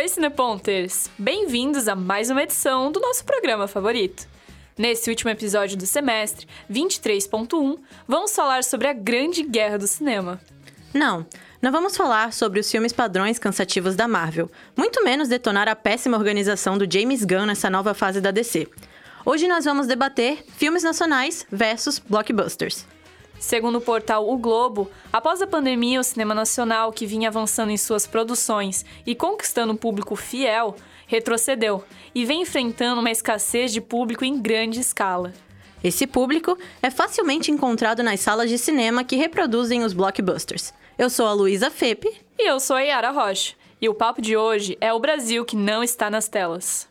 oi, Cineponters! Bem-vindos a mais uma edição do nosso programa favorito. Nesse último episódio do semestre, 23.1, vamos falar sobre a Grande Guerra do Cinema. Não, não vamos falar sobre os filmes padrões cansativos da Marvel, muito menos detonar a péssima organização do James Gunn nessa nova fase da DC. Hoje nós vamos debater filmes nacionais versus blockbusters. Segundo o portal O Globo, após a pandemia, o cinema nacional, que vinha avançando em suas produções e conquistando um público fiel, retrocedeu e vem enfrentando uma escassez de público em grande escala. Esse público é facilmente encontrado nas salas de cinema que reproduzem os blockbusters. Eu sou a Luísa Fepe. E eu sou a Yara Rocha. E o papo de hoje é o Brasil que não está nas telas.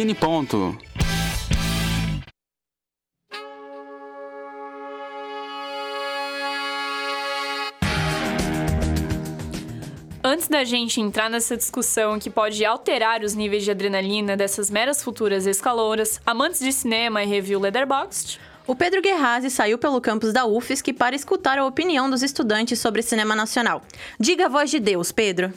Cine Ponto. Antes da gente entrar nessa discussão que pode alterar os níveis de adrenalina dessas meras futuras escalouras, amantes de cinema e review Leatherboxd, o Pedro Guerrazi saiu pelo campus da UFSC para escutar a opinião dos estudantes sobre cinema nacional. Diga a voz de Deus, Pedro.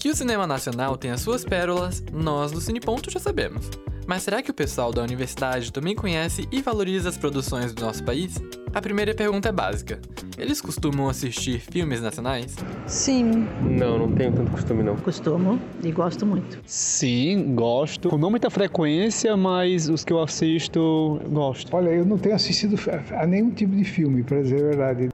Que o cinema nacional tem as suas pérolas, nós do Cineponto já sabemos. Mas será que o pessoal da universidade também conhece e valoriza as produções do nosso país? A primeira pergunta é básica. Eles costumam assistir filmes nacionais? Sim. Não, não tenho tanto costume não. Costumo e gosto muito. Sim, gosto. Com não muita frequência, mas os que eu assisto, gosto. Olha, eu não tenho assistido a nenhum tipo de filme, para dizer a verdade.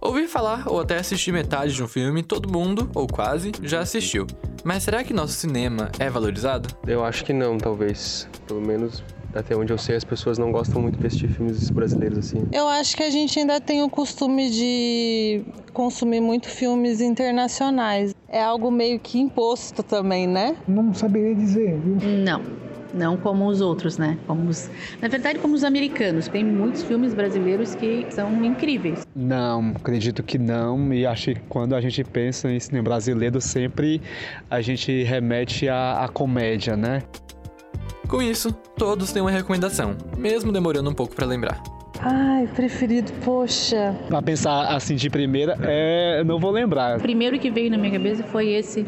Ouvir falar ou até assistir metade de um filme, todo mundo, ou quase, já assistiu. Mas será que nosso cinema é valorizado? Eu acho que não, talvez. Pelo menos até onde eu sei, as pessoas não gostam muito de assistir filmes brasileiros assim. Eu acho que a gente ainda tem o costume de consumir muito filmes internacionais. É algo meio que imposto também, né? Não saberia dizer, viu? Não não como os outros, né? Como os, na verdade, como os americanos. Tem muitos filmes brasileiros que são incríveis. Não, acredito que não. E acho que quando a gente pensa em cinema brasileiro, sempre a gente remete à, à comédia, né? Com isso, todos têm uma recomendação, mesmo demorando um pouco para lembrar. Ai, preferido, poxa. Pra pensar assim de primeira, é, não vou lembrar. O primeiro que veio na minha cabeça foi esse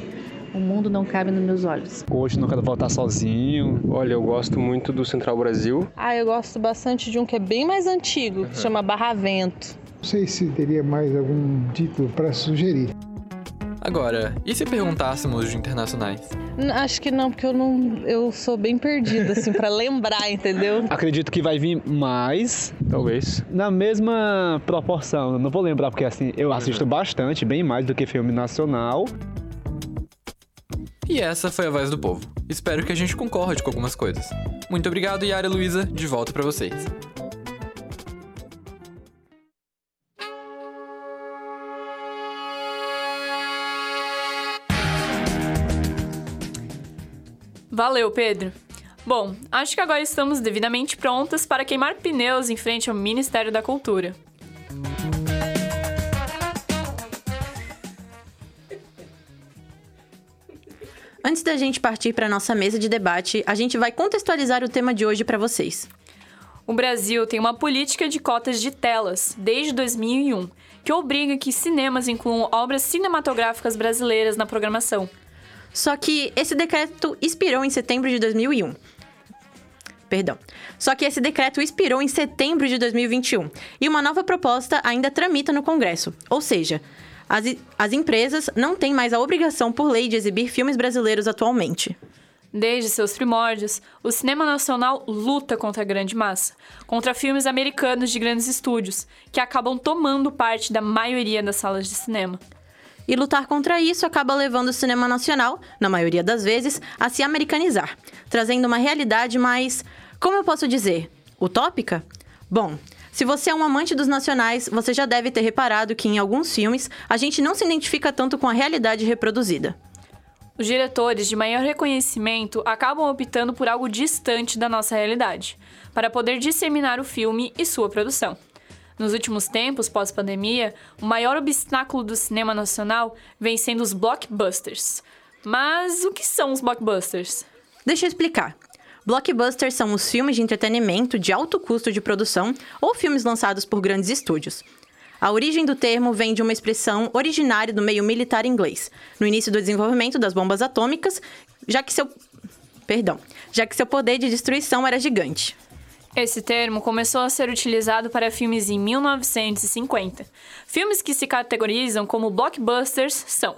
o mundo não cabe nos meus olhos. Hoje não quero voltar sozinho. Olha, eu gosto muito do Central Brasil. Ah, eu gosto bastante de um que é bem mais antigo, que chama Barravento. Não sei se teria mais algum título para sugerir. Agora, e se perguntássemos de internacionais? Acho que não, porque eu não, eu sou bem perdida assim para lembrar, entendeu? Acredito que vai vir mais, talvez, na mesma proporção. Não vou lembrar porque assim, eu assisto uhum. bastante, bem mais do que filme nacional. E essa foi a voz do povo. Espero que a gente concorde com algumas coisas. Muito obrigado, Yara e Luísa, de volta para vocês. Valeu, Pedro. Bom, acho que agora estamos devidamente prontas para queimar pneus em frente ao Ministério da Cultura. Antes da gente partir para nossa mesa de debate, a gente vai contextualizar o tema de hoje para vocês. O Brasil tem uma política de cotas de telas desde 2001, que obriga que cinemas incluam obras cinematográficas brasileiras na programação. Só que esse decreto expirou em setembro de 2001. Perdão. Só que esse decreto expirou em setembro de 2021 e uma nova proposta ainda tramita no Congresso. Ou seja, as, as empresas não têm mais a obrigação por lei de exibir filmes brasileiros atualmente. Desde seus primórdios, o cinema nacional luta contra a grande massa, contra filmes americanos de grandes estúdios, que acabam tomando parte da maioria das salas de cinema. E lutar contra isso acaba levando o cinema nacional, na maioria das vezes, a se americanizar, trazendo uma realidade mais, como eu posso dizer, utópica? Bom, se você é um amante dos nacionais, você já deve ter reparado que em alguns filmes a gente não se identifica tanto com a realidade reproduzida. Os diretores de maior reconhecimento acabam optando por algo distante da nossa realidade, para poder disseminar o filme e sua produção. Nos últimos tempos, pós-pandemia, o maior obstáculo do cinema nacional vem sendo os blockbusters. Mas o que são os blockbusters? Deixa eu explicar. Blockbusters são os filmes de entretenimento de alto custo de produção ou filmes lançados por grandes estúdios. A origem do termo vem de uma expressão originária do meio militar inglês, no início do desenvolvimento das bombas atômicas, já que seu perdão, já que seu poder de destruição era gigante. Esse termo começou a ser utilizado para filmes em 1950. Filmes que se categorizam como blockbusters são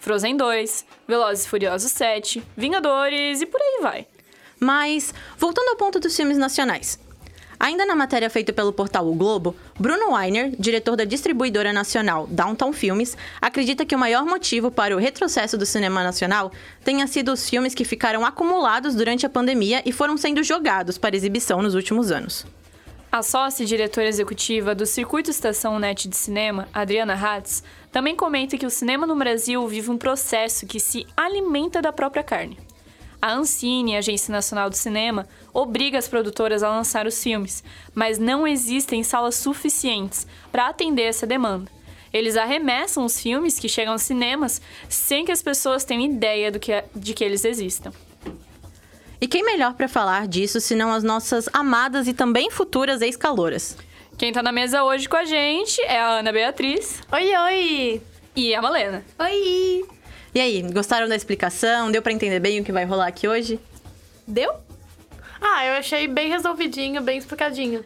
Frozen 2, Velozes e Furiosos 7, Vingadores e por aí vai. Mas, voltando ao ponto dos filmes nacionais. Ainda na matéria feita pelo portal O Globo, Bruno Weiner, diretor da distribuidora nacional Downtown Filmes, acredita que o maior motivo para o retrocesso do cinema nacional tenha sido os filmes que ficaram acumulados durante a pandemia e foram sendo jogados para exibição nos últimos anos. A sócia e diretora executiva do Circuito Estação Net de Cinema, Adriana Hatz, também comenta que o cinema no Brasil vive um processo que se alimenta da própria carne. A Ancine, Agência Nacional do Cinema, obriga as produtoras a lançar os filmes, mas não existem salas suficientes para atender essa demanda. Eles arremessam os filmes que chegam aos cinemas sem que as pessoas tenham ideia do que, de que eles existam. E quem melhor para falar disso senão as nossas amadas e também futuras ex-calouras? Quem tá na mesa hoje com a gente é a Ana Beatriz. Oi, oi! E a Malena. Oi! E aí, gostaram da explicação? Deu para entender bem o que vai rolar aqui hoje? Deu? Ah, eu achei bem resolvidinho, bem explicadinho.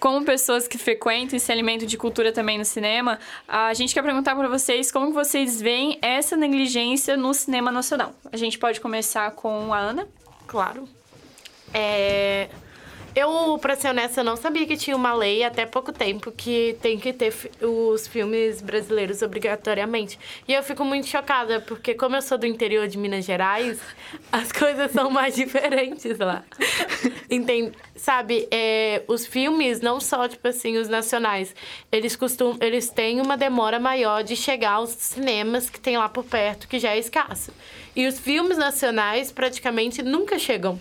Como pessoas que frequentam e se alimentam de cultura também no cinema, a gente quer perguntar para vocês como vocês veem essa negligência no cinema nacional. A gente pode começar com a Ana? Claro. É... Eu, pra ser honesta, não sabia que tinha uma lei até pouco tempo que tem que ter os filmes brasileiros obrigatoriamente. E eu fico muito chocada, porque como eu sou do interior de Minas Gerais, as coisas são mais diferentes lá. Entende? Sabe, é, os filmes, não só, tipo assim, os nacionais, eles costumam, eles têm uma demora maior de chegar aos cinemas que tem lá por perto, que já é escasso. E os filmes nacionais praticamente nunca chegam.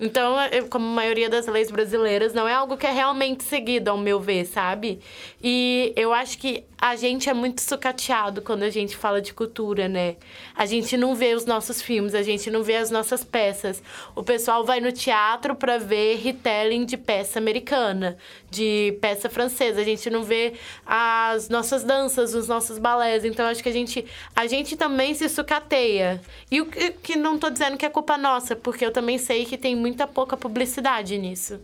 Então, como a maioria das leis brasileiras, não é algo que é realmente seguido, ao meu ver, sabe? E eu acho que a gente é muito sucateado quando a gente fala de cultura, né? A gente não vê os nossos filmes, a gente não vê as nossas peças. O pessoal vai no teatro para ver retelling de peça americana, de peça francesa. A gente não vê as nossas danças, os nossos balés. Então acho que a gente a gente também se sucateia. E o que, não tô dizendo que é culpa nossa, porque eu também sei que tem muita pouca publicidade nisso.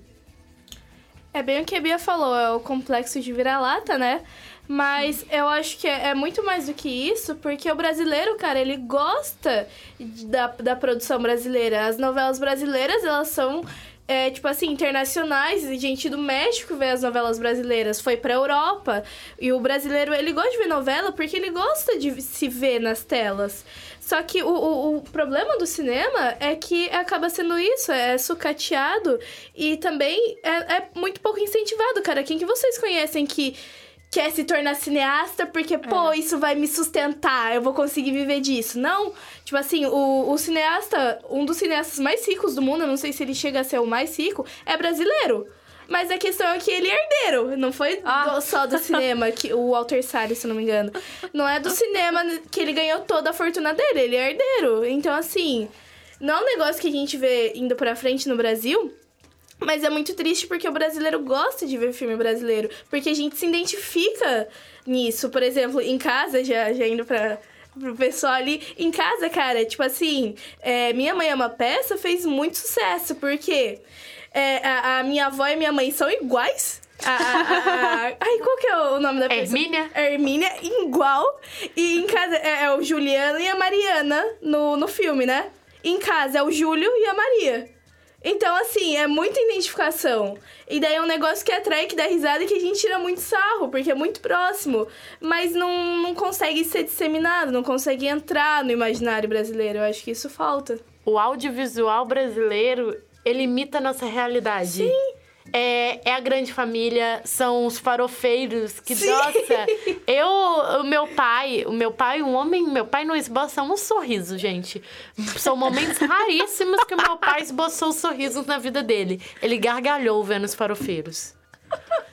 É bem o que a Bia falou, é o complexo de vira-lata, né? Mas eu acho que é, é, muito mais do que isso, porque o brasileiro, cara, ele gosta da, da produção brasileira. As novelas brasileiras, elas são é, tipo assim, internacionais, gente do México vê as novelas brasileiras, foi pra Europa. E o brasileiro, ele gosta de ver novela porque ele gosta de se ver nas telas. Só que o, o, o problema do cinema é que acaba sendo isso, é sucateado e também é, é muito pouco incentivado, cara. Quem que vocês conhecem que quer se tornar cineasta porque, pô, é. isso vai me sustentar, eu vou conseguir viver disso. Não, tipo assim, o, o cineasta, um dos cineastas mais ricos do mundo, eu não sei se ele chega a ser o mais rico, é brasileiro. Mas a questão é que ele é herdeiro, não foi ah. só do cinema, que o Walter Salles, se não me engano. Não é do cinema que ele ganhou toda a fortuna dele, ele é herdeiro. Então, assim, não é um negócio que a gente vê indo pra frente no Brasil, mas é muito triste porque o brasileiro gosta de ver filme brasileiro. Porque a gente se identifica nisso. Por exemplo, em casa, já, já indo pra, pro pessoal ali. Em casa, cara, tipo assim, é, Minha Mãe é uma peça fez muito sucesso. Porque é, a, a, minha avó e minha mãe são iguais. A, a, ai, qual que é o nome da pessoa? Hermínia. Hermínia, igual. E em casa é, é o Juliano e a Mariana no, no filme, né? Em casa é o Júlio e a Maria. Então, assim, é muita identificação. E daí é um negócio que atrai, que dá risada e que a gente tira muito sarro, porque é muito próximo. Mas não, não consegue ser disseminado, não consegue entrar no imaginário brasileiro. Eu acho que isso falta. O audiovisual brasileiro, ele imita a nossa realidade. Sim é, é a grande família, são os farofeiros que, Sim. nossa, eu, o meu pai, o meu pai, um homem, meu pai não esboça um sorriso, gente. São momentos raríssimos que o meu pai esboçou sorrisos na vida dele. Ele gargalhou vendo os farofeiros.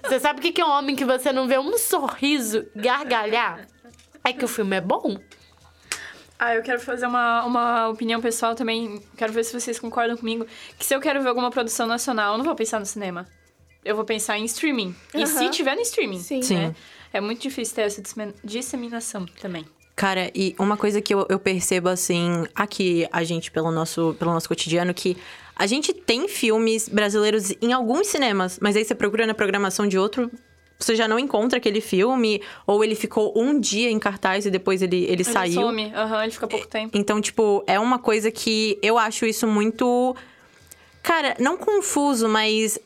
Você sabe o que que é um homem que você não vê um sorriso gargalhar? É que o filme é bom. Ah, eu quero fazer uma, uma opinião pessoal também. Quero ver se vocês concordam comigo. Que se eu quero ver alguma produção nacional, eu não vou pensar no cinema. Eu vou pensar em streaming. E se tiver no streaming. Sim. Sim. né? É muito difícil ter essa dissemin- disseminação também. Cara, e uma coisa que eu, eu percebo, assim, aqui, a gente, pelo nosso, pelo nosso cotidiano, que a gente tem filmes brasileiros em alguns cinemas, mas aí você procura na programação de outro, você já não encontra aquele filme, ou ele ficou um dia em cartaz e depois ele, ele, Ele saiu. some, aham, ele fica pouco tempo. Então, tipo, é uma coisa que eu acho isso muito. Cara, não confuso, mas.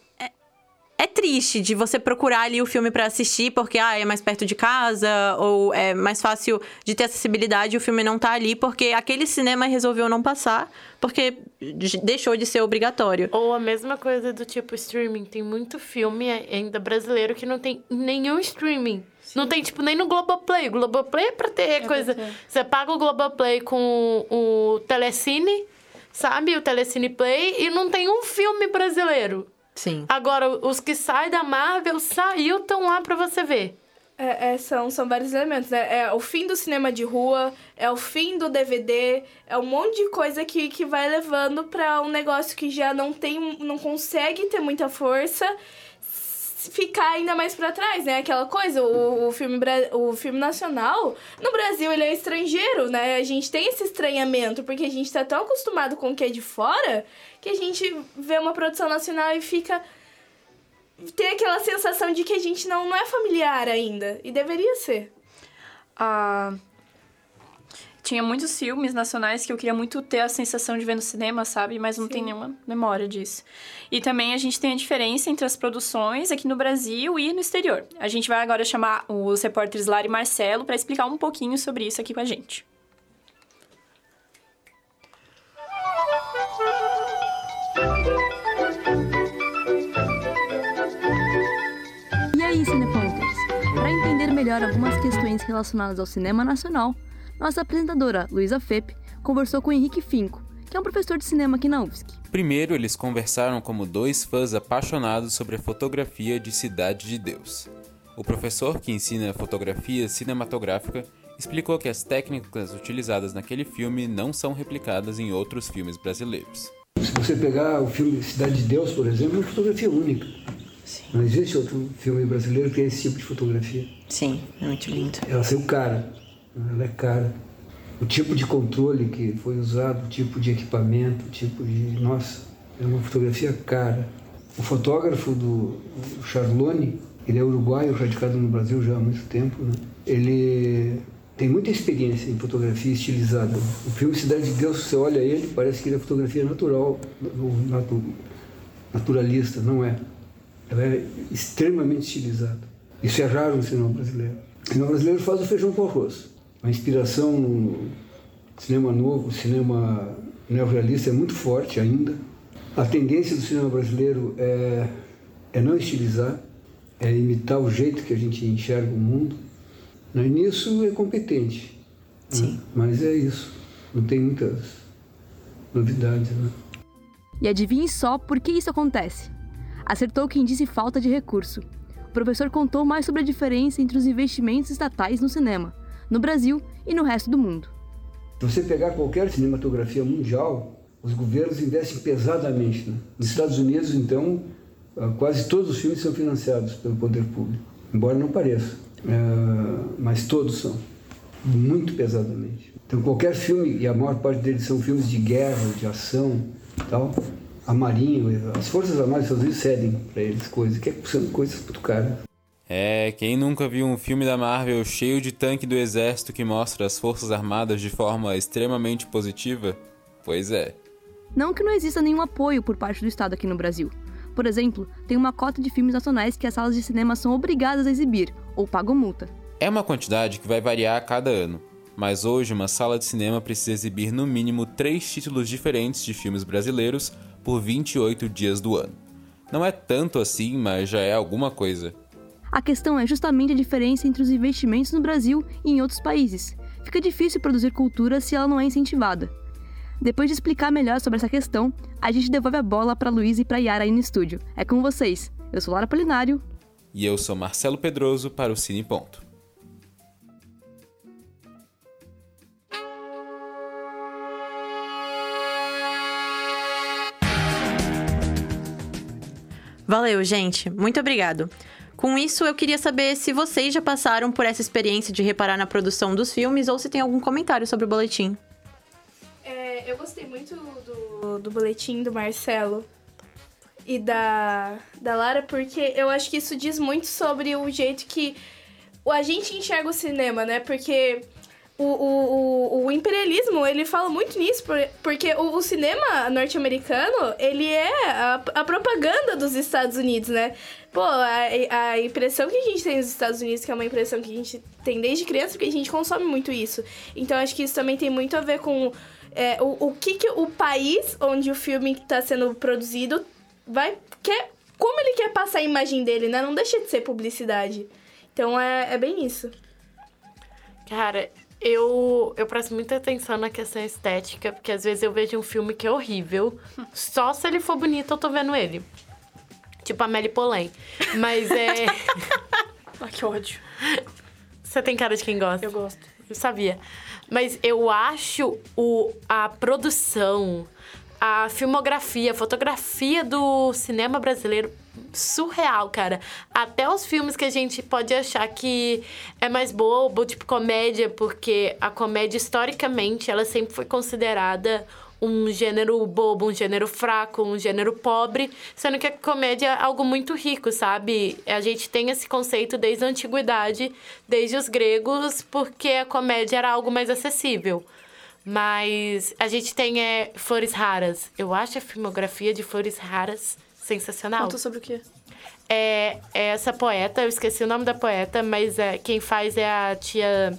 É, é triste de você procurar ali o filme pra assistir porque ah, é mais perto de casa ou é mais fácil de ter acessibilidade e o filme não tá ali porque aquele cinema resolveu não passar porque de- deixou de ser obrigatório. Ou a mesma coisa do tipo streaming. Tem muito filme ainda brasileiro que não tem nenhum streaming. Não tem, tipo, nem no Globoplay. O Globoplay é pra ter coisa. ter. Você paga o Globoplay com o Telecine, sabe? O Telecine Play, e não tem um filme brasileiro. Sim. Agora, os que saem da Marvel saiu, estão lá pra você ver. É, é, são, são vários elementos, né? É o fim do cinema de rua, é o fim do DVD, é um monte de coisa que, que vai levando pra um negócio que já não tem, não consegue ter muita força ficar ainda mais pra trás, né? Aquela coisa, o, o filme, o filme nacional, no Brasil ele é estrangeiro, né? A gente tem esse estranhamento, porque a gente tá tão acostumado com o que é de fora, que a gente vê uma produção nacional e fica tem aquela sensação de que a gente não, não é familiar ainda. E deveria ser. Ah, tinha muitos filmes nacionais que eu queria muito ter a sensação de ver no cinema, sabe? Mas não tem nenhuma memória disso. E também a gente tem a diferença entre as produções aqui no Brasil e no exterior. A gente vai agora chamar os repórteres Lara e Marcelo para explicar um pouquinho sobre isso aqui com a gente. E aí, Cineponters? Para entender melhor algumas questões relacionadas ao cinema nacional, nossa apresentadora, Luísa Fepe, conversou com Henrique Finco, que é um professor de cinema aqui na UFSC. Primeiro, eles conversaram como dois fãs apaixonados sobre a fotografia de Cidade de Deus. O professor que ensina fotografia cinematográfica explicou que as técnicas utilizadas naquele filme não são replicadas em outros filmes brasileiros. Se você pegar o filme Cidade de Deus, por exemplo, é uma fotografia única. Não existe outro filme brasileiro que tenha esse tipo de fotografia. Sim, é muito lindo. Ela saiu cara, ela é cara. O tipo de controle que foi usado, o tipo de equipamento, o tipo de. Nossa, é uma fotografia cara. O fotógrafo do Charlone, ele é uruguaio, radicado no Brasil já há muito tempo, né? ele tem muita experiência em fotografia estilizada. O filme Cidade de Deus, você olha ele, parece que ele é fotografia natural, natu- naturalista, não é. Ela é extremamente estilizada. Isso é raro no cinema brasileiro. O cinema brasileiro faz o feijão com arroz. A inspiração no cinema novo, cinema neorrealista é muito forte ainda. A tendência do cinema brasileiro é, é não estilizar, é imitar o jeito que a gente enxerga o mundo. Né? E nisso é competente. Sim. Mas é isso. Não tem muitas novidades. Né? E adivinhe só por que isso acontece. Acertou quem disse falta de recurso. O professor contou mais sobre a diferença entre os investimentos estatais no cinema, no Brasil e no resto do mundo. Se você pegar qualquer cinematografia mundial, os governos investem pesadamente. Né? Nos Estados Unidos, então, ah, quase todos os filmes são financiados pelo poder público, embora não pareça, Ah, mas todos são, muito pesadamente. Então, qualquer filme, e a maior parte deles são filmes de guerra, de ação, tal, a Marinha, as Forças Armadas dos Estados Unidos cedem para eles coisas, que são coisas muito caras. É, quem nunca viu um filme da Marvel cheio de tanque do exército que mostra as forças armadas de forma extremamente positiva? Pois é. Não que não exista nenhum apoio por parte do Estado aqui no Brasil. Por exemplo, tem uma cota de filmes nacionais que as salas de cinema são obrigadas a exibir, ou pagam multa. É uma quantidade que vai variar a cada ano, mas hoje uma sala de cinema precisa exibir no mínimo três títulos diferentes de filmes brasileiros por 28 dias do ano. Não é tanto assim, mas já é alguma coisa. A questão é justamente a diferença entre os investimentos no Brasil e em outros países. Fica difícil produzir cultura se ela não é incentivada. Depois de explicar melhor sobre essa questão, a gente devolve a bola para Luiz e para Yara aí no estúdio. É com vocês. Eu sou Lara Polinário. E eu sou Marcelo Pedroso para o Cine Ponto. Valeu, gente. Muito obrigado. Com isso, eu queria saber se vocês já passaram por essa experiência de reparar na produção dos filmes ou se tem algum comentário sobre o boletim. É, eu gostei muito do, do boletim do Marcelo e da, da Lara, porque eu acho que isso diz muito sobre o jeito que a gente enxerga o cinema, né? Porque o, o, o imperialismo, ele fala muito nisso, porque o, o cinema norte-americano, ele é a, a, propaganda dos Estados Unidos, né? Pô, a, a impressão que a gente tem nos Estados Unidos, que é uma impressão que a gente tem desde criança, porque a gente consome muito isso. Então, acho que isso também tem muito a ver com é, o, o que, que o país onde o filme está sendo produzido vai... Quer, como ele quer passar a imagem dele, né? Não deixa de ser publicidade. Então, é, é bem isso. Cara, eu, eu presto muita atenção na questão estética, porque às vezes eu vejo um filme que é horrível. Só se ele for bonito eu tô vendo ele. Tipo a Melly Polen. Mas é. ah, que ódio. Você tem cara de quem gosta? Eu gosto. Eu sabia. Mas eu acho o, a produção, a filmografia, a fotografia do cinema brasileiro surreal, cara. Até os filmes que a gente pode achar que é mais bobo, tipo comédia, porque a comédia, historicamente, ela sempre foi considerada um gênero bobo, um gênero fraco, um gênero pobre, sendo que a comédia é algo muito rico, sabe? A gente tem esse conceito desde a antiguidade, desde os gregos, porque a comédia era algo mais acessível. Mas a gente tem é, Flores Raras. Eu acho a filmografia de Flores Raras sensacional. Conta sobre o quê? É, é essa poeta, eu esqueci o nome da poeta, mas é, quem faz é a tia.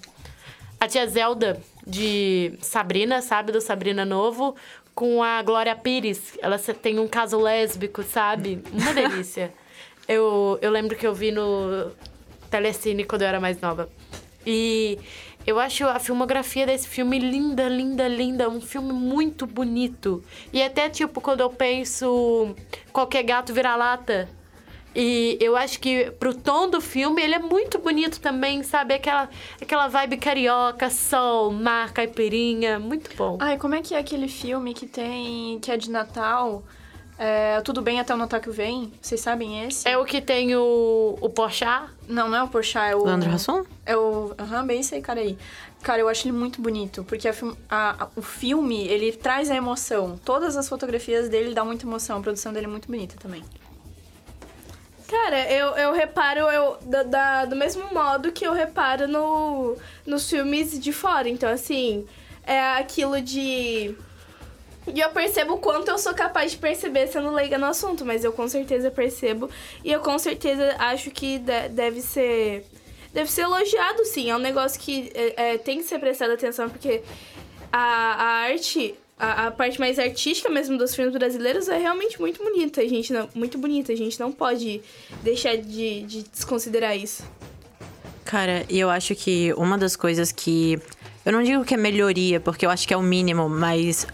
A tia Zelda de Sabrina, sabe? Do Sabrina Novo, com a Glória Pires. Ela tem um caso lésbico, sabe? Uma delícia. eu, eu lembro que eu vi no Telecine quando eu era mais nova. E eu acho a filmografia desse filme linda, linda, linda. Um filme muito bonito. E até, tipo, quando eu penso qualquer gato vira-lata. E eu acho que pro tom do filme ele é muito bonito também, sabe? Aquela, aquela vibe carioca, sol, mar, caipirinha. Muito bom. Ai, como é que é aquele filme que tem. que é de Natal? É, Tudo Bem Até o Natal que Vem. Vocês sabem esse? É o que tem o, o Porchat? Não, não é o Porchat, é o... Leandro Hassum? É o... Aham, uhum, bem esse aí, cara aí. Cara, eu acho ele muito bonito, porque a, a, a, o filme, ele traz a emoção. Todas as fotografias dele dão muita emoção, a produção dele é muito bonita também. Cara, eu, eu reparo eu, da, da, do mesmo modo que eu reparo no, nos filmes de fora. Então, assim, é aquilo de e eu percebo o quanto eu sou capaz de perceber sendo leiga no assunto, mas eu com certeza percebo. E eu com certeza acho que deve ser. Deve ser elogiado, sim. É um negócio que é, é, tem que ser prestado atenção, porque a, a arte, a, a, parte mais artística mesmo dos filmes brasileiros é realmente muito bonita. A gente não, muito bonita. A gente não pode deixar de, de desconsiderar isso. Cara, eu acho que uma das coisas que. Eu não digo que é melhoria, porque eu acho que é o mínimo, mas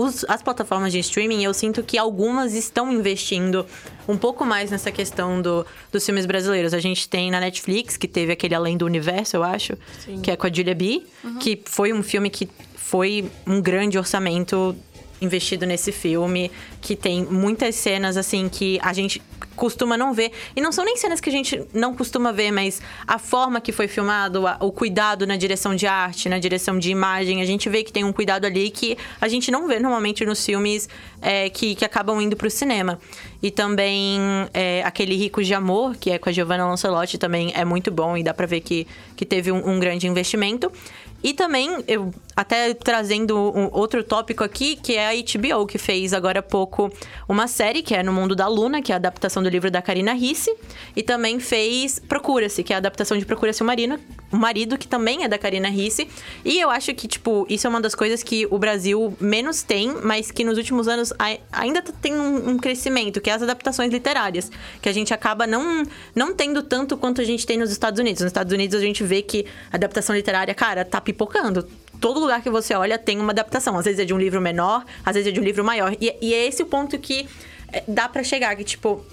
os, as plataformas de streaming, eu sinto que algumas estão investindo um pouco mais nessa questão do, dos filmes brasileiros. A gente tem na Netflix, que teve aquele Além do Universo, eu acho, Sim. que é com a Julia B, uhum. que foi um filme que foi um grande orçamento investido nesse filme, que tem muitas cenas assim que a gente costuma não ver. E não são nem cenas que a gente não costuma ver, mas a forma que foi filmado, o cuidado na direção de arte, na direção de imagem, a gente vê que tem um cuidado ali que a gente não vê normalmente nos filmes é, que, que acabam indo para o cinema. E também é, aquele Ricos de Amor, que é com a Giovanna Lancelotti, também é muito bom e dá para ver que, que teve um, um grande investimento. E também, eu até trazendo um outro tópico aqui, que é a HBO, que fez agora há pouco uma série, que é No Mundo da Luna, que é a adaptação do livro da Karina Risse. E também fez Procura-se, que é a adaptação de Procura-se o Marido, o Marido, que também é da Karina Risse. E eu acho que, tipo, isso é uma das coisas que o Brasil menos tem, mas que nos últimos anos ainda tem um, crescimento, que é as adaptações literárias. Que a gente acaba não, não tendo tanto quanto a gente tem nos Estados Unidos. Nos Estados Unidos a gente vê que a adaptação literária, cara, tá pipocando todo lugar que você olha tem uma adaptação. Às vezes é de um livro menor, às vezes é de um livro maior. E, e é esse o ponto que é, dá para chegar, que tipo.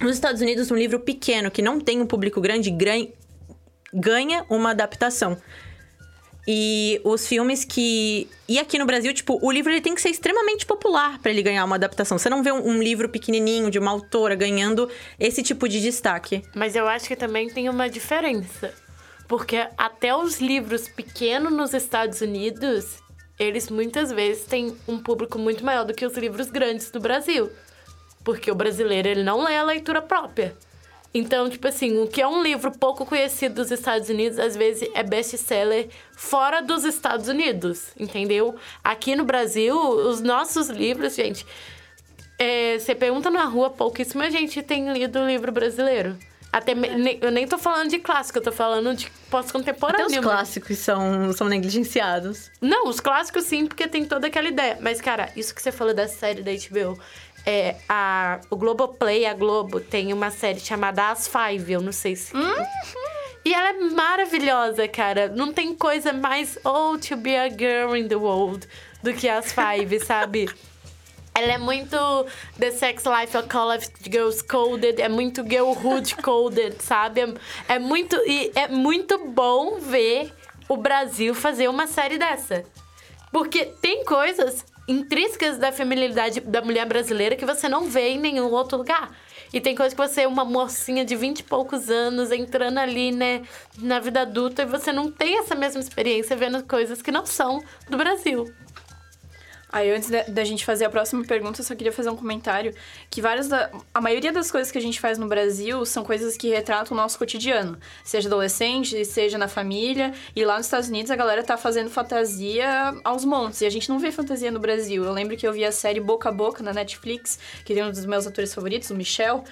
Nos Estados Unidos, um livro pequeno que não tem um público grande ganha, uma adaptação. E os filmes que. E aqui no Brasil, tipo, o livro ele tem que ser extremamente popular para ele ganhar uma adaptação. Você não vê um, um, livro pequenininho de uma autora ganhando esse tipo de destaque. Mas eu acho que também tem uma diferença. Porque até os livros pequenos nos Estados Unidos, eles muitas vezes têm um público muito maior do que os livros grandes do Brasil. Porque o brasileiro, ele não lê a leitura própria. Então, tipo assim, o que é um livro pouco conhecido dos Estados Unidos, às vezes é best-seller fora dos Estados Unidos, entendeu? Aqui no Brasil, os nossos livros, gente, é, você pergunta na rua, pouquíssima gente tem lido o livro brasileiro. Até me, eu nem tô falando de clássico, eu tô falando de pós-contemporâneo. Até os clássicos são, são negligenciados. Não, os clássicos sim, porque tem toda aquela ideia. Mas, cara, isso que você falou da série da HBO, é, a, o Globoplay, a Globo, tem uma série chamada As Five, eu não sei se. Uhum. E ela é maravilhosa, cara. Não tem coisa mais oh to be a girl in the world do que As Five, sabe? Ela é muito The Sex Life of College Girls Coded, é muito Girlhood Coded, sabe? É, é muito e é muito bom ver o Brasil fazer uma série dessa. Porque tem coisas intrínsecas da feminilidade da mulher brasileira que você não vê em nenhum outro lugar. E tem coisa que você é uma mocinha de 20 e poucos anos entrando ali, né, na vida adulta e você não tem essa mesma experiência vendo coisas que não são do Brasil. Aí, antes da, gente fazer a próxima pergunta, eu só queria fazer um comentário. Que várias da, a maioria das coisas que a gente faz no Brasil são coisas que retratam o nosso cotidiano. Seja adolescente, seja na família. E lá nos Estados Unidos a galera tá fazendo fantasia aos montes. E a gente não vê fantasia no Brasil. Eu lembro que eu vi a série Boca a Boca na Netflix, que tem um dos meus atores favoritos, o Michel.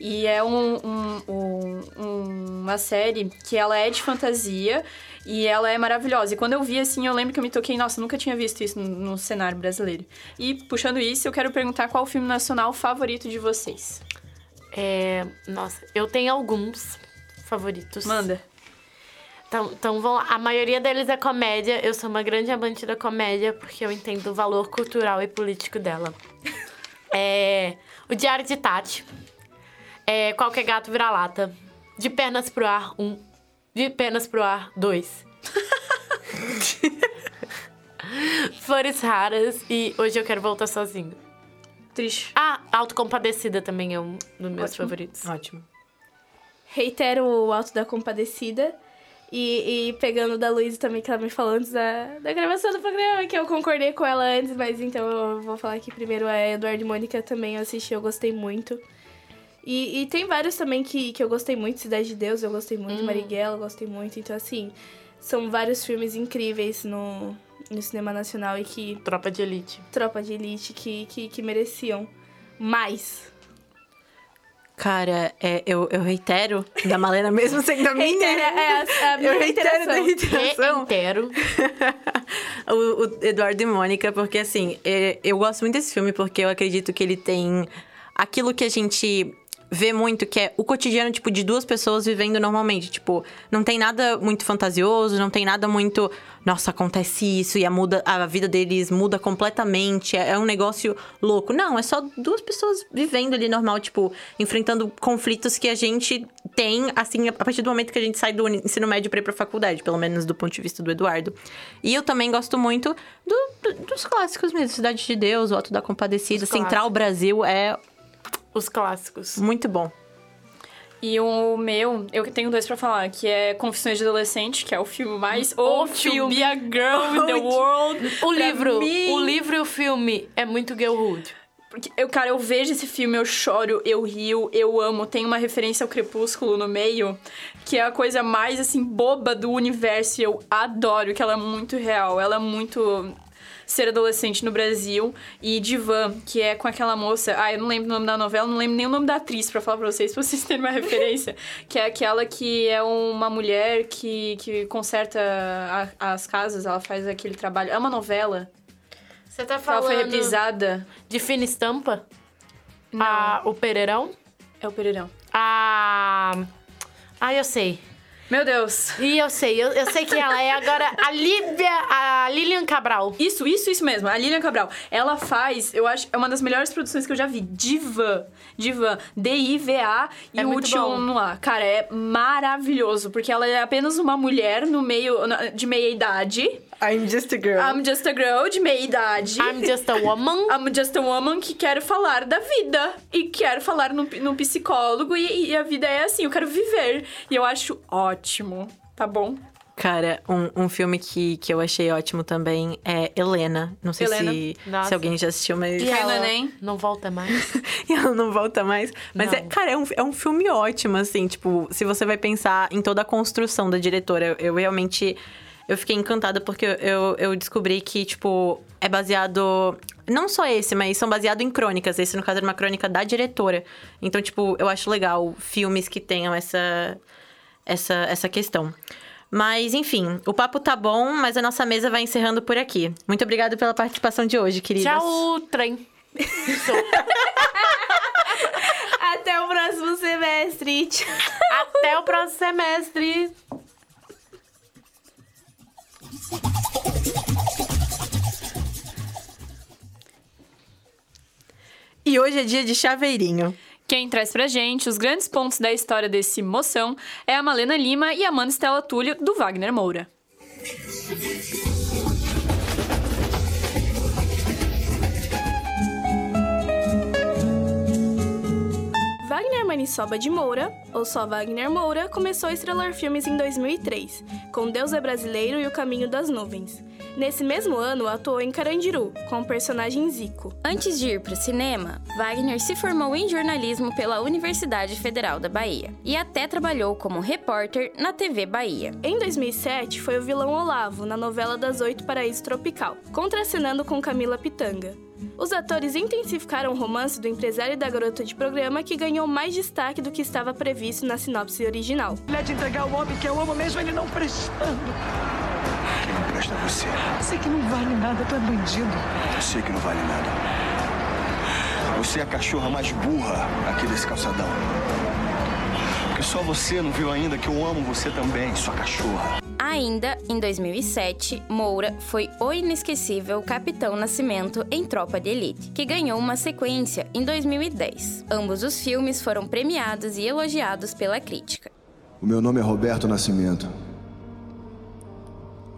E é um, um, um, uma série que ela é de fantasia e ela é maravilhosa. E quando eu vi, assim, eu lembro que eu me toquei, nossa, nunca tinha visto isso no, no cenário brasileiro. E, puxando isso, eu quero perguntar qual o filme nacional favorito de vocês. É... Nossa, eu tenho alguns favoritos. Manda. Então, então vamos lá. A maioria deles é comédia. Eu sou uma grande amante da comédia porque eu entendo o valor cultural e político dela. é... O Diário de Tati é, Qualquer Gato Vira Lata. De Pernas pro Ar, um. De Pernas pro Ar, dois. Flores Raras e Hoje Eu Quero Voltar Sozinho. Triste. Ah, Autocompadecida também é um dos meus Ótimo. favoritos. Ótimo. Reitero o Alto da Compadecida. E, e pegando da Luísa também, que ela me falou antes da, da gravação do programa, que eu concordei com ela antes, mas então eu vou falar aqui primeiro a Eduardo e Mônica também eu assisti, eu gostei muito. E, e tem vários também que, que eu gostei muito, Cidade de Deus, eu gostei muito, Hum. Marighella, eu gostei muito. Então, assim, são vários filmes incríveis no, no cinema nacional e que... Tropa de Elite. Tropa de Elite, que, que, que mereciam mais. Cara, é, eu, eu reitero da Malena, mesmo sendo a minha. Reitera, é a- a minha eu reitero da reiteração. reiteração. Reitero. o, o Eduardo e Mônica, porque assim, é, eu gosto muito desse filme porque eu acredito que ele tem aquilo que a gente vê muito, que é o cotidiano, tipo, de duas pessoas vivendo normalmente. Tipo, não tem nada muito fantasioso, não tem nada muito. Nossa, acontece isso e a, muda, a vida deles muda completamente. É, é um negócio louco. Não, é só duas pessoas vivendo ali normal, tipo, enfrentando conflitos que a gente tem, assim, a partir do momento que a gente sai do ensino médio pra ir pra faculdade, pelo menos do ponto de vista do Eduardo. E eu também gosto muito do- do- dos clássicos mesmo. Cidade de Deus, O Alto da Compadecida, Central Brasil é Os clássicos. muito bom. E o meu, eu tenho dois pra falar, que é Confissões de Adolescente, que é o filme mais O old to filme. be a girl in the world. O livro, mim- o livro e o filme é muito Girlhood. Porque eu, cara, eu vejo esse filme, eu choro, eu rio, eu amo. Tem uma referência ao Crepúsculo no meio, que é a coisa mais, assim, boba do universo. E eu adoro, que ela é muito real. Ela é muito ser adolescente no Brasil. E Divan, que é com aquela moça... Ah, eu não lembro o nome da novela, não lembro nem o nome da atriz, pra falar pra vocês, pra vocês terem uma referência. que é aquela que é uma mulher que, que conserta a- as casas, ela faz aquele trabalho. É uma novela. Você tá Ela falando foi reprisada. de fina estampa? Ah, o Pereirão? É o Pereirão. Ah, ah, eu sei. Meu Deus. E eu sei, eu, eu sei que ela é agora a Lívia, a Lilian Cabral. Isso, isso, isso mesmo. A Lilian Cabral. Ela faz, eu acho, é uma das melhores produções que eu já vi. Divan. Divan. D-I-V-A e É o último A. Cara, é maravilhoso. Porque ela é apenas uma mulher no meio de meia idade. I'm just a girl. I'm just a girl de meia idade. I'm just a woman. I'm just a woman que quero falar da vida. E quero falar no, no psicólogo. E, e a vida é assim, eu quero viver. E eu acho ótimo. Tá bom? Cara, um, um filme que, que eu achei ótimo também é Helena. Não sei Helena. se, Nossa. se alguém já assistiu, mas. E no ela Enem. não volta mais. E ela não volta mais. Mas, é, cara, é um, é um filme ótimo, assim. Tipo, se você vai pensar em toda a construção da diretora, eu, eu realmente. Eu fiquei encantada porque eu, eu descobri que, tipo, é baseado. Não só esse, mas são baseados em crônicas. Esse, no caso, era uma crônica da diretora. Então, tipo, eu acho legal filmes que tenham essa, essa, essa questão. Mas, enfim, o papo tá bom, mas a nossa mesa vai encerrando por aqui. Muito obrigada pela participação de hoje, queridas. Tchau, trem. Até o próximo semestre. Até o próximo semestre. E hoje é dia de chaveirinho. Quem traz pra gente os grandes pontos da história desse moção é a Malena Lima e a Amanda Stella Túlio, do Wagner Moura. Maniçoba de Moura, ou só Wagner Moura, começou a estrelar filmes em 2003, com Deus é Brasileiro e O Caminho das Nuvens. Nesse mesmo ano, atuou em Carandiru, com o personagem Zico. Antes de ir para o cinema, Wagner se formou em jornalismo pela Universidade Federal da Bahia e até trabalhou como repórter na TV Bahia. Em 2007, foi o vilão Olavo, na novela Das Oito Paraíso Tropical, contracenando com Camila Pitanga. Os atores intensificaram o romance do empresário e da garota de programa que ganhou mais destaque do que estava previsto na sinopse original. Mulher de entregar o homem que eu amo mesmo ele não prestando. Quem não presta é você. Sei que não vale nada, tu é bandido. Eu sei que não vale nada. Você é a cachorra mais burra aqui desse calçadão. Porque só você não viu ainda que eu amo você também, sua cachorra. Ainda em 2007, Moura foi o inesquecível Capitão Nascimento em Tropa de Elite, que ganhou uma sequência em 2010. Ambos os filmes foram premiados e elogiados pela crítica. O meu nome é Roberto Nascimento.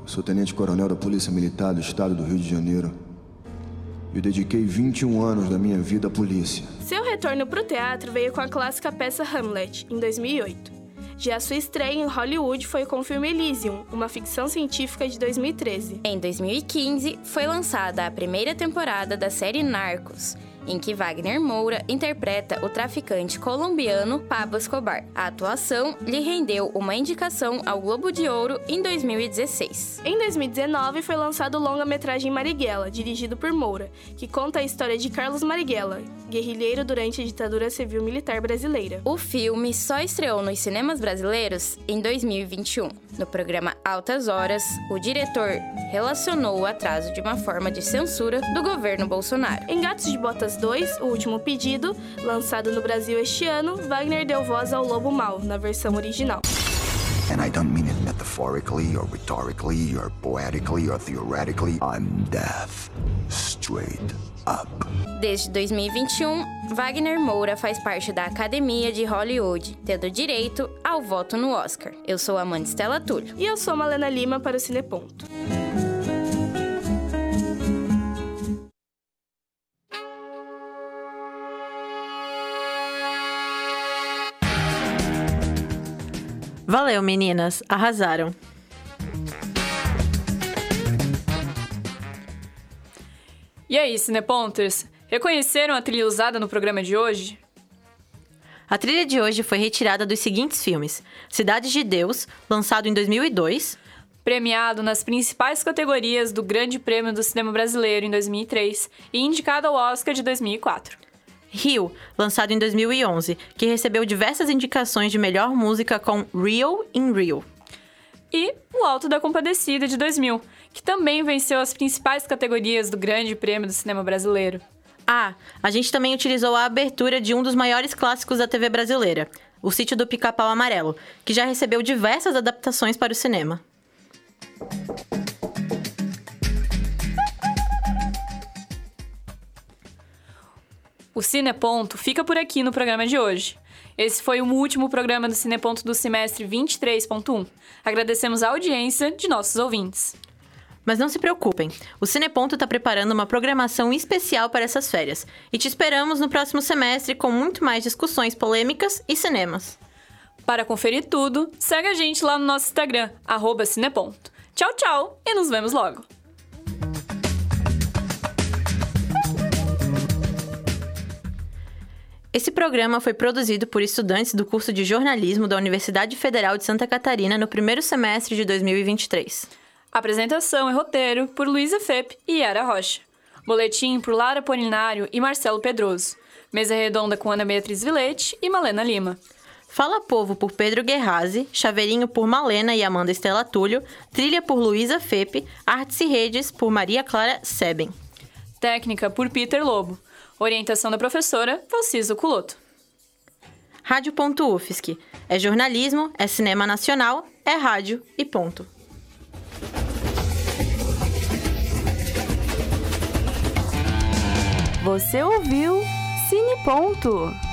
Eu sou tenente-coronel da Polícia Militar do Estado do Rio de Janeiro. Eu dediquei 21 anos da minha vida à polícia. Seu retorno para o teatro veio com a clássica peça Hamlet, em 2008. Já sua estreia em Hollywood foi com o filme Elysium, uma ficção científica de 2013. Em 2015, foi lançada a primeira temporada da série Narcos, em que Wagner Moura interpreta o traficante colombiano Pablo Escobar. A atuação lhe rendeu uma indicação ao Globo de Ouro em 2016. Em 2019 foi lançado o longa-metragem Marighella, dirigido por Moura, que conta a história de Carlos Marighella, guerrilheiro durante a ditadura civil-militar brasileira. O filme só estreou nos cinemas brasileiros em 2021. No programa Altas Horas, o diretor relacionou o atraso de uma forma de censura do governo Bolsonaro. Em Gatos de Botas 2, O Último Pedido, lançado no Brasil este ano, Wagner deu voz ao Lobo Mal, na versão original. And I don't mean it metaphorically or rhetorically or poetically or theoretically. I'm deaf. Straight up. Desde 2021, Wagner Moura faz parte da Academia de Hollywood, tendo direito ao voto no Oscar. Eu sou Amanda Stella Túlio. E eu sou Malena Lima para o Cineponto. Valeu, meninas. Arrasaram. E aí, Cineponters? Reconheceram a trilha usada no programa de hoje? A trilha de hoje foi retirada dos seguintes filmes: Cidade de Deus, lançado em 2002, Premiado nas principais categorias do Grande Prêmio do Cinema Brasileiro em 2003 e indicado ao Oscar de 2004. Rio, lançado em 2011, que recebeu diversas indicações de melhor música com Real in Rio. E O Alto da Compadecida de 2000, que também venceu as principais categorias do Grande Prêmio do Cinema Brasileiro. Ah, a gente também utilizou a abertura de um dos maiores clássicos da TV brasileira, O Sítio do Pica-Pau Amarelo, que já recebeu diversas adaptações para o cinema. O Cineponto fica por aqui no programa de hoje. Esse foi o último programa do Cineponto do semestre 23.1. Agradecemos a audiência de nossos ouvintes. Mas não se preocupem, o Cineponto está preparando uma programação especial para essas férias e te esperamos no próximo semestre com muito mais discussões polêmicas e cinemas. Para conferir tudo, segue a gente lá no nosso Instagram, arroba Cineponto. Tchau, tchau e nos vemos logo! Esse programa foi produzido por estudantes do curso de jornalismo da Universidade Federal de Santa Catarina no primeiro semestre de 2023. Apresentação e roteiro por Luísa Fepe e Yara Rocha. Boletim por Lara Polinário e Marcelo Pedroso. Mesa redonda com Ana Beatriz Vilete e Malena Lima. Fala Povo por Pedro Guerrazi, Chaveirinho por Malena e Amanda Estela Túlio, Trilha por Luísa Fepe, Artes e Redes por Maria Clara Seben. Técnica por Peter Lobo. Orientação da professora Valciso Culoto. Rádio.UFSC. É jornalismo, é cinema nacional, é rádio e ponto. Você ouviu Cine Ponto.